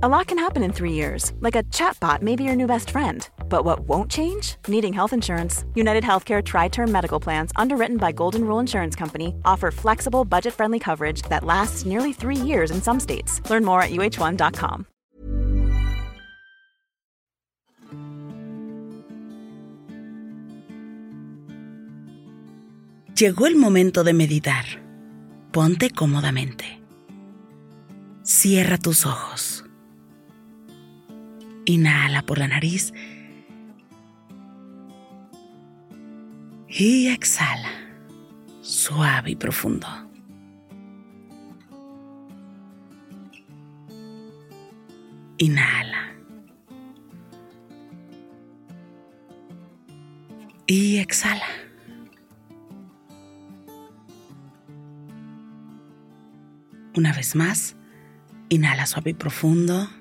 A lot can happen in three years, like a chatbot may be your new best friend. But what won't change? Needing health insurance. United Healthcare Tri Term Medical Plans, underwritten by Golden Rule Insurance Company, offer flexible, budget friendly coverage that lasts nearly three years in some states. Learn more at uh1.com. Llegó el momento de meditar. Ponte cómodamente. Cierra tus ojos. Inhala por la nariz y exhala, suave y profundo. Inhala. Y exhala. Una vez más, inhala suave y profundo.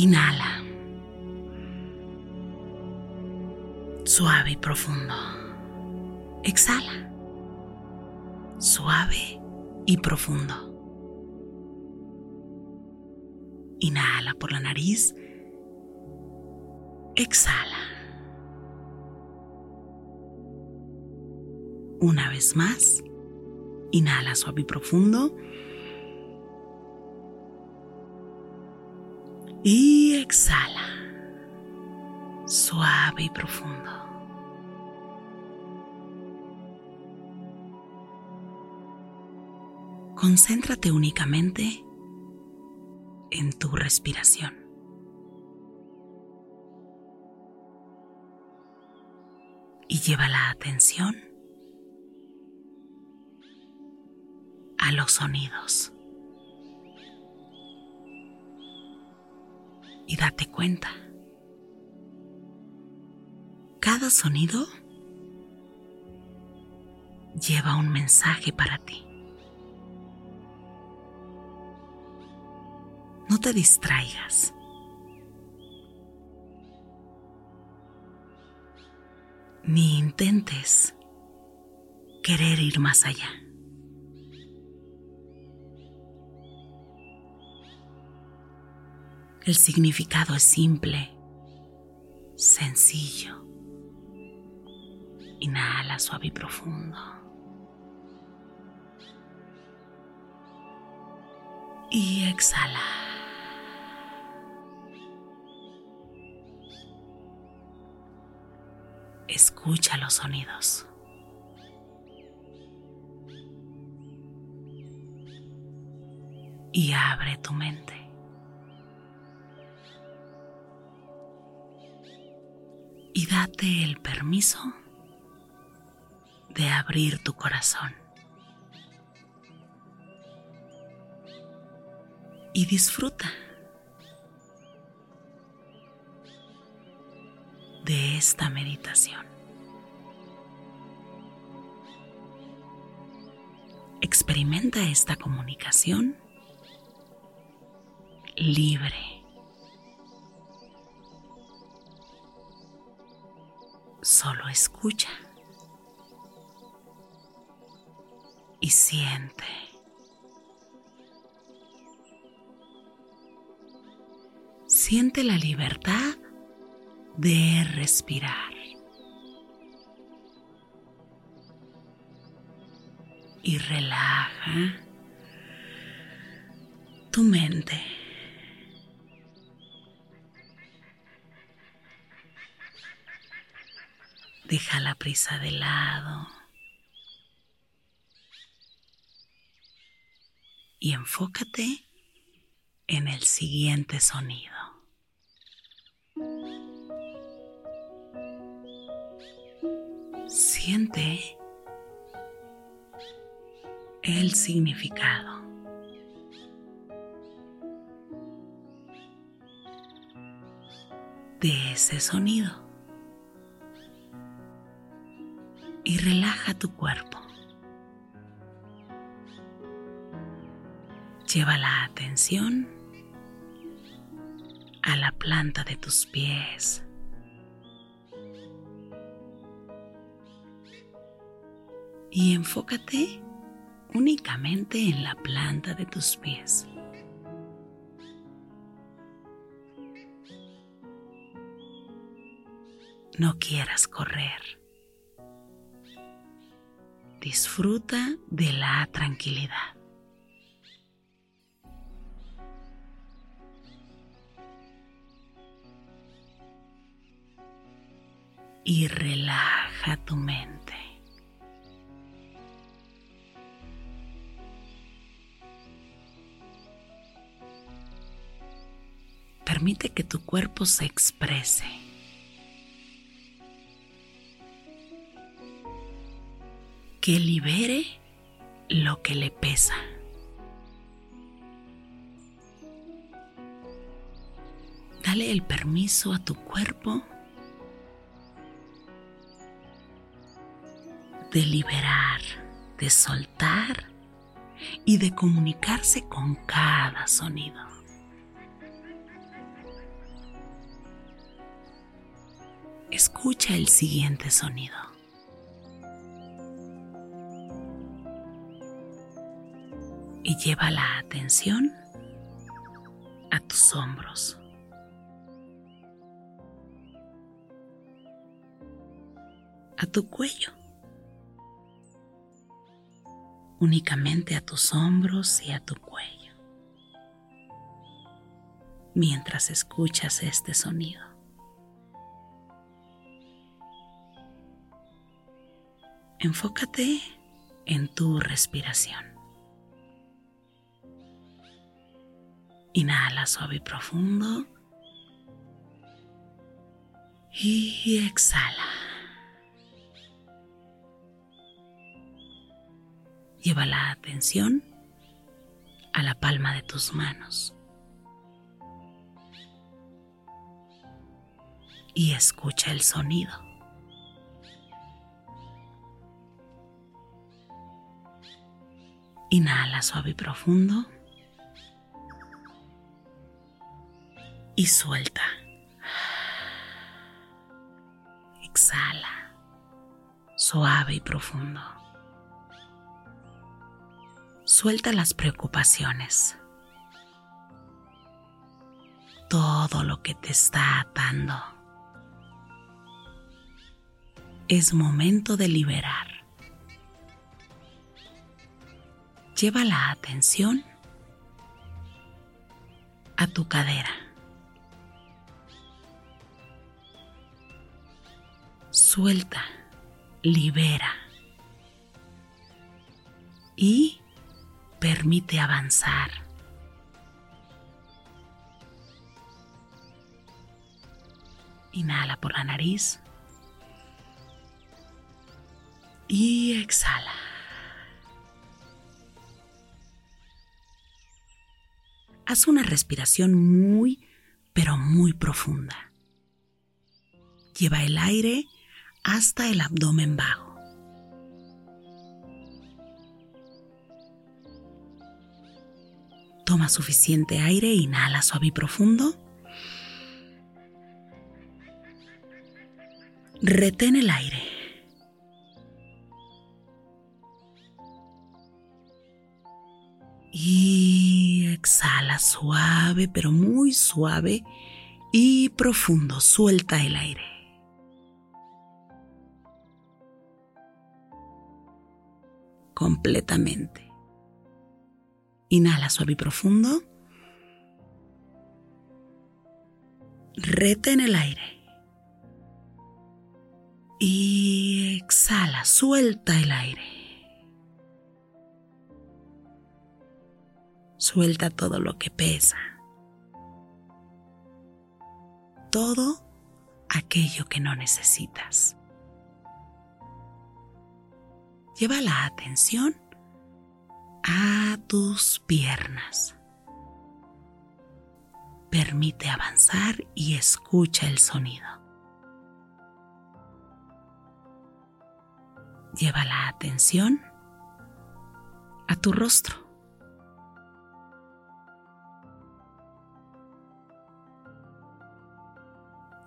Inhala. Suave y profundo. Exhala. Suave y profundo. Inhala por la nariz. Exhala. Una vez más. Inhala suave y profundo. Y exhala. Suave y profundo. Concéntrate únicamente en tu respiración. Y lleva la atención a los sonidos. Y date cuenta. Cada sonido lleva un mensaje para ti. No te distraigas. Ni intentes querer ir más allá. El significado es simple, sencillo. Inhala suave y profundo. Y exhala. Escucha los sonidos. Y abre tu mente. Y date el permiso de abrir tu corazón. Y disfruta de esta meditación. Experimenta esta comunicación libre. Solo escucha y siente. Siente la libertad de respirar. Y relaja tu mente. Deja la prisa de lado. Y enfócate en el siguiente sonido. Siente el significado. de ese sonido. y relaja tu cuerpo. Lleva la atención a la planta de tus pies. Y enfócate únicamente en la planta de tus pies. No quieras correr. Disfruta de la tranquilidad. Y relaja tu mente. Permite que tu cuerpo se exprese. Que libere lo que le pesa. Dale el permiso a tu cuerpo de liberar, de soltar y de comunicarse con cada sonido. Escucha el siguiente sonido. Y lleva la atención a tus hombros. A tu cuello. Únicamente a tus hombros y a tu cuello. Mientras escuchas este sonido. Enfócate en tu respiración. Inhala suave y profundo. Y exhala. Lleva la atención a la palma de tus manos. Y escucha el sonido. Inhala suave y profundo. Y suelta. Exhala, suave y profundo. Suelta las preocupaciones. Todo lo que te está atando. Es momento de liberar. Lleva la atención a tu cadera. Suelta, libera y permite avanzar. Inhala por la nariz y exhala. Haz una respiración muy, pero muy profunda. Lleva el aire hasta el abdomen bajo. Toma suficiente aire, inhala suave y profundo. Retén el aire. Y exhala suave, pero muy suave y profundo. Suelta el aire. Completamente. Inhala suave y profundo. Retén el aire. Y exhala, suelta el aire. Suelta todo lo que pesa. Todo aquello que no necesitas Lleva la atención a tus piernas. Permite avanzar y escucha el sonido. Lleva la atención a tu rostro.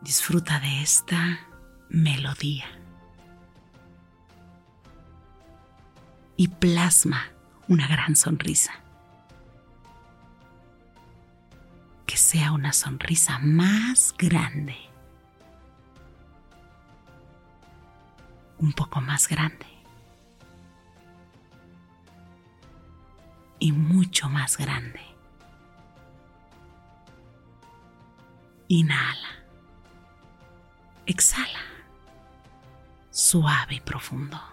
Disfruta de esta melodía. Y plasma una gran sonrisa. Que sea una sonrisa más grande. Un poco más grande. Y mucho más grande. Inhala. Exhala. Suave y profundo.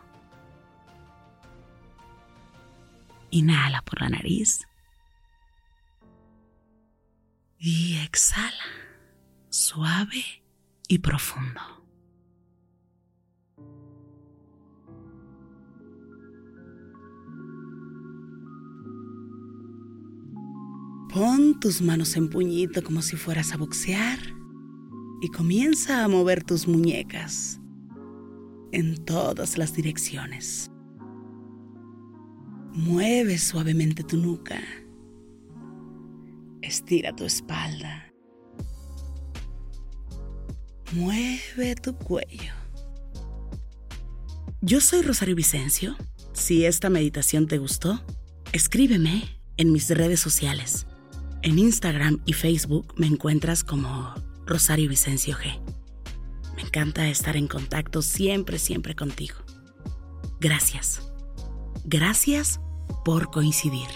Inhala por la nariz. Y exhala. Suave y profundo. Pon tus manos en puñito como si fueras a boxear y comienza a mover tus muñecas en todas las direcciones. Mueve suavemente tu nuca. Estira tu espalda. Mueve tu cuello. Yo soy Rosario Vicencio. Si esta meditación te gustó, escríbeme en mis redes sociales. En Instagram y Facebook me encuentras como Rosario Vicencio G. Me encanta estar en contacto siempre, siempre contigo. Gracias. Gracias por coincidir.